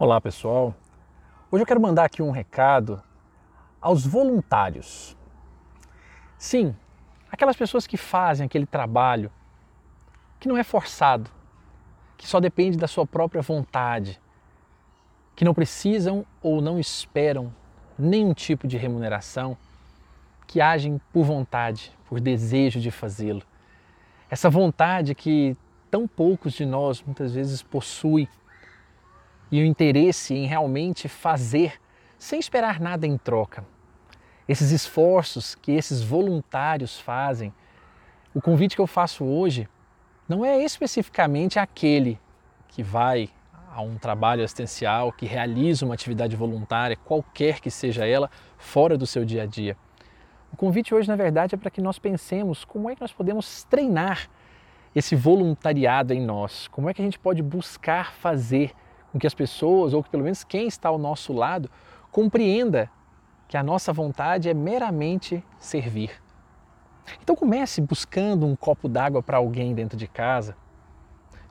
Olá pessoal, hoje eu quero mandar aqui um recado aos voluntários. Sim, aquelas pessoas que fazem aquele trabalho que não é forçado, que só depende da sua própria vontade, que não precisam ou não esperam nenhum tipo de remuneração, que agem por vontade, por desejo de fazê-lo. Essa vontade que tão poucos de nós muitas vezes possuem e o interesse em realmente fazer sem esperar nada em troca. Esses esforços que esses voluntários fazem, o convite que eu faço hoje não é especificamente aquele que vai a um trabalho assistencial, que realiza uma atividade voluntária, qualquer que seja ela, fora do seu dia a dia. O convite hoje, na verdade, é para que nós pensemos como é que nós podemos treinar esse voluntariado em nós, como é que a gente pode buscar fazer com que as pessoas, ou que pelo menos quem está ao nosso lado, compreenda que a nossa vontade é meramente servir. Então comece buscando um copo d'água para alguém dentro de casa.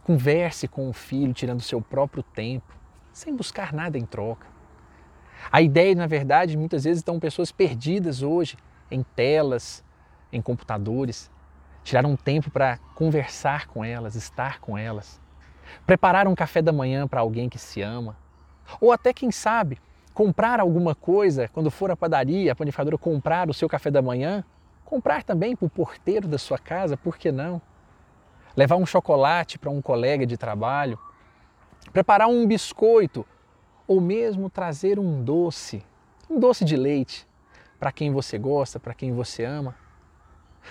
Converse com o filho, tirando seu próprio tempo, sem buscar nada em troca. A ideia, na verdade, muitas vezes estão pessoas perdidas hoje em telas, em computadores. Tirar um tempo para conversar com elas, estar com elas preparar um café da manhã para alguém que se ama, ou até, quem sabe, comprar alguma coisa quando for à padaria, a panificadora comprar o seu café da manhã, comprar também para o porteiro da sua casa, por que não? Levar um chocolate para um colega de trabalho, preparar um biscoito. Ou mesmo trazer um doce, um doce de leite. Para quem você gosta, para quem você ama.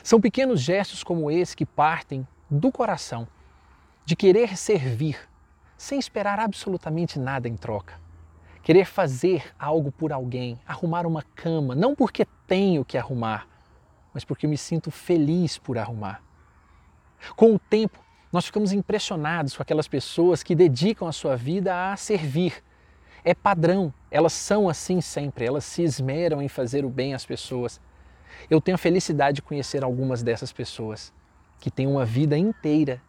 São pequenos gestos como esse que partem do coração de querer servir sem esperar absolutamente nada em troca. Querer fazer algo por alguém, arrumar uma cama, não porque tenho que arrumar, mas porque me sinto feliz por arrumar. Com o tempo, nós ficamos impressionados com aquelas pessoas que dedicam a sua vida a servir. É padrão, elas são assim sempre, elas se esmeram em fazer o bem às pessoas. Eu tenho a felicidade de conhecer algumas dessas pessoas que têm uma vida inteira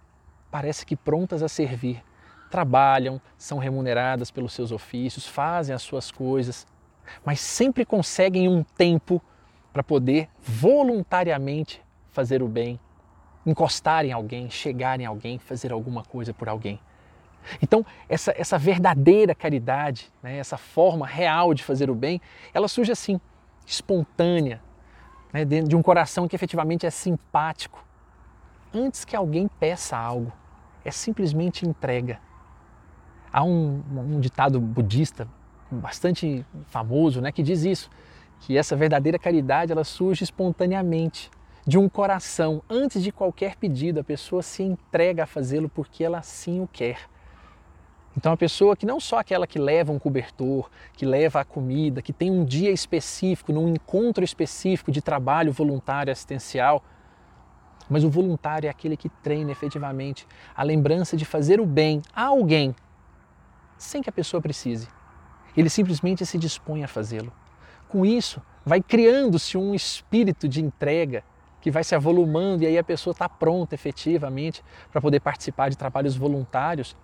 parece que prontas a servir. Trabalham, são remuneradas pelos seus ofícios, fazem as suas coisas, mas sempre conseguem um tempo para poder voluntariamente fazer o bem, encostar em alguém, chegar em alguém, fazer alguma coisa por alguém. Então, essa, essa verdadeira caridade, né, essa forma real de fazer o bem, ela surge assim, espontânea, né, de um coração que efetivamente é simpático, antes que alguém peça algo, é simplesmente entrega. Há um, um ditado budista bastante famoso né, que diz isso, que essa verdadeira caridade ela surge espontaneamente de um coração. Antes de qualquer pedido, a pessoa se entrega a fazê-lo porque ela assim o quer. Então, a pessoa que não só aquela que leva um cobertor, que leva a comida, que tem um dia específico, num encontro específico de trabalho voluntário assistencial, mas o voluntário é aquele que treina efetivamente a lembrança de fazer o bem a alguém sem que a pessoa precise. Ele simplesmente se dispõe a fazê-lo. Com isso, vai criando-se um espírito de entrega que vai se avolumando e aí a pessoa está pronta efetivamente para poder participar de trabalhos voluntários.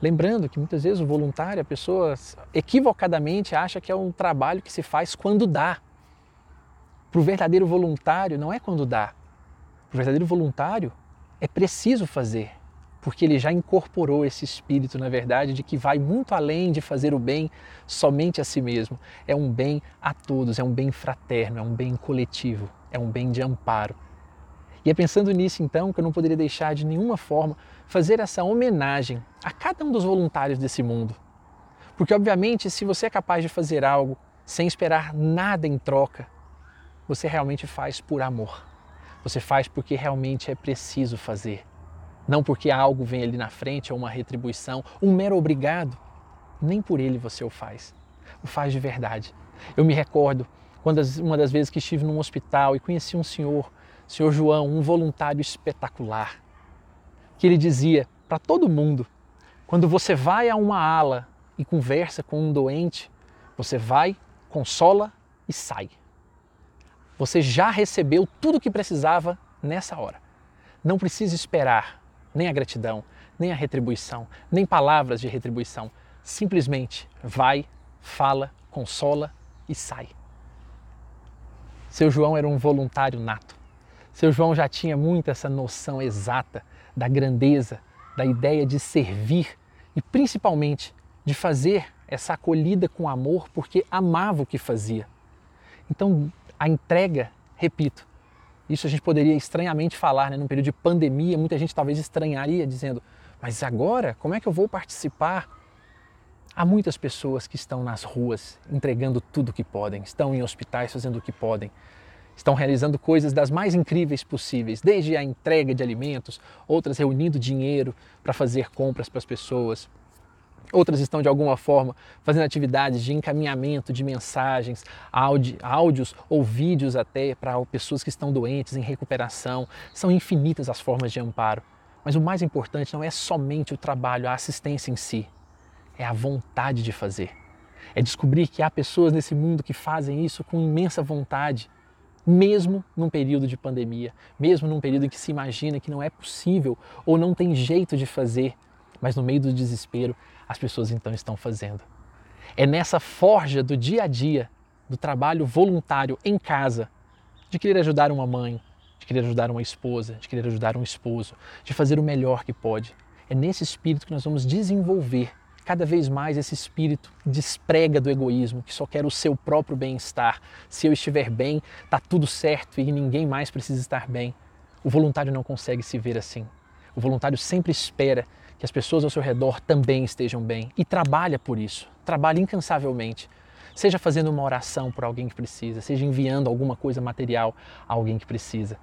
Lembrando que muitas vezes o voluntário, a pessoa equivocadamente acha que é um trabalho que se faz quando dá. Para o verdadeiro voluntário, não é quando dá, o verdadeiro voluntário é preciso fazer, porque ele já incorporou esse espírito, na verdade, de que vai muito além de fazer o bem somente a si mesmo. É um bem a todos, é um bem fraterno, é um bem coletivo, é um bem de amparo. E é pensando nisso, então, que eu não poderia deixar de nenhuma forma fazer essa homenagem a cada um dos voluntários desse mundo. Porque, obviamente, se você é capaz de fazer algo sem esperar nada em troca, você realmente faz por amor. Você faz porque realmente é preciso fazer. Não porque algo vem ali na frente ou uma retribuição, um mero obrigado. Nem por ele você o faz. O faz de verdade. Eu me recordo quando uma das vezes que estive num hospital e conheci um senhor, o senhor João, um voluntário espetacular, que ele dizia para todo mundo: quando você vai a uma ala e conversa com um doente, você vai, consola e sai. Você já recebeu tudo o que precisava nessa hora. Não precisa esperar nem a gratidão, nem a retribuição, nem palavras de retribuição. simplesmente vai, fala, consola e sai. Seu João era um voluntário nato. Seu João já tinha muito essa noção exata da grandeza, da ideia de servir e principalmente de fazer essa acolhida com amor porque amava o que fazia. Então, a entrega, repito, isso a gente poderia estranhamente falar, né? num período de pandemia, muita gente talvez estranharia dizendo: mas agora, como é que eu vou participar? Há muitas pessoas que estão nas ruas entregando tudo o que podem, estão em hospitais fazendo o que podem, estão realizando coisas das mais incríveis possíveis, desde a entrega de alimentos, outras reunindo dinheiro para fazer compras para as pessoas, Outras estão de alguma forma fazendo atividades de encaminhamento de mensagens, áudios ou vídeos até para pessoas que estão doentes, em recuperação. São infinitas as formas de amparo. Mas o mais importante não é somente o trabalho, a assistência em si, é a vontade de fazer. É descobrir que há pessoas nesse mundo que fazem isso com imensa vontade, mesmo num período de pandemia, mesmo num período em que se imagina que não é possível ou não tem jeito de fazer, mas no meio do desespero as pessoas então estão fazendo. É nessa forja do dia a dia, do trabalho voluntário em casa, de querer ajudar uma mãe, de querer ajudar uma esposa, de querer ajudar um esposo, de fazer o melhor que pode. É nesse espírito que nós vamos desenvolver cada vez mais esse espírito desprega do egoísmo, que só quer o seu próprio bem-estar. Se eu estiver bem, está tudo certo e ninguém mais precisa estar bem. O voluntário não consegue se ver assim. O voluntário sempre espera que as pessoas ao seu redor também estejam bem e trabalha por isso, trabalha incansavelmente. Seja fazendo uma oração por alguém que precisa, seja enviando alguma coisa material a alguém que precisa.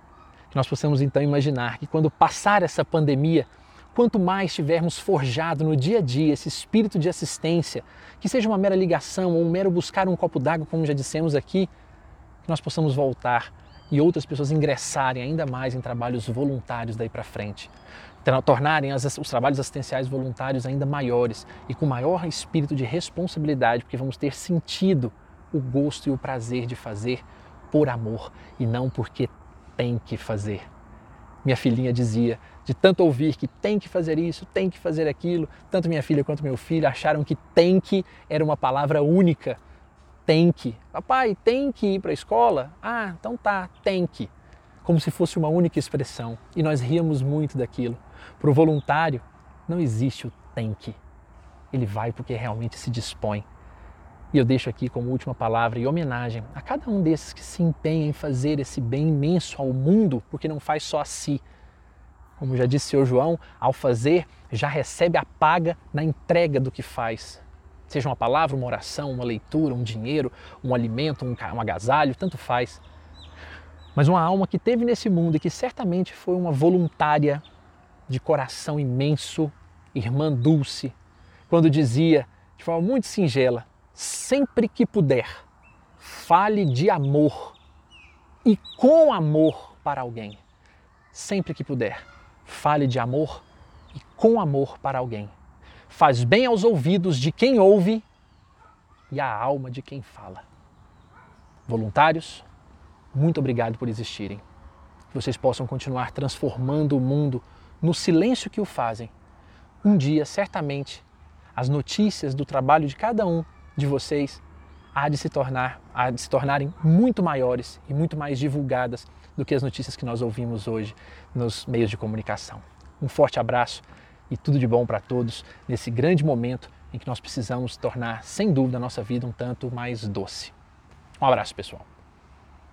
Que nós possamos então imaginar que quando passar essa pandemia, quanto mais tivermos forjado no dia a dia esse espírito de assistência, que seja uma mera ligação ou um mero buscar um copo d'água, como já dissemos aqui, que nós possamos voltar e outras pessoas ingressarem ainda mais em trabalhos voluntários daí para frente, tornarem as, os trabalhos assistenciais voluntários ainda maiores e com maior espírito de responsabilidade, porque vamos ter sentido o gosto e o prazer de fazer por amor e não porque tem que fazer. Minha filhinha dizia, de tanto ouvir que tem que fazer isso, tem que fazer aquilo, tanto minha filha quanto meu filho acharam que tem que era uma palavra única tem que. Papai, tem que ir para a escola? Ah, então tá, tem que. Como se fosse uma única expressão. E nós ríamos muito daquilo. Para o voluntário, não existe o tem que. Ele vai porque realmente se dispõe. E eu deixo aqui como última palavra e homenagem a cada um desses que se empenha em fazer esse bem imenso ao mundo, porque não faz só a si. Como já disse o João, ao fazer, já recebe a paga na entrega do que faz. Seja uma palavra, uma oração, uma leitura, um dinheiro, um alimento, um, um agasalho, tanto faz. Mas uma alma que teve nesse mundo e que certamente foi uma voluntária de coração imenso, irmã Dulce, quando dizia de forma muito singela: sempre que puder, fale de amor e com amor para alguém. Sempre que puder, fale de amor e com amor para alguém faz bem aos ouvidos de quem ouve e à alma de quem fala. Voluntários, muito obrigado por existirem. Que vocês possam continuar transformando o mundo no silêncio que o fazem. Um dia, certamente, as notícias do trabalho de cada um de vocês há de se tornar, há de se tornarem muito maiores e muito mais divulgadas do que as notícias que nós ouvimos hoje nos meios de comunicação. Um forte abraço e tudo de bom para todos nesse grande momento em que nós precisamos tornar, sem dúvida, a nossa vida um tanto mais doce. Um abraço, pessoal.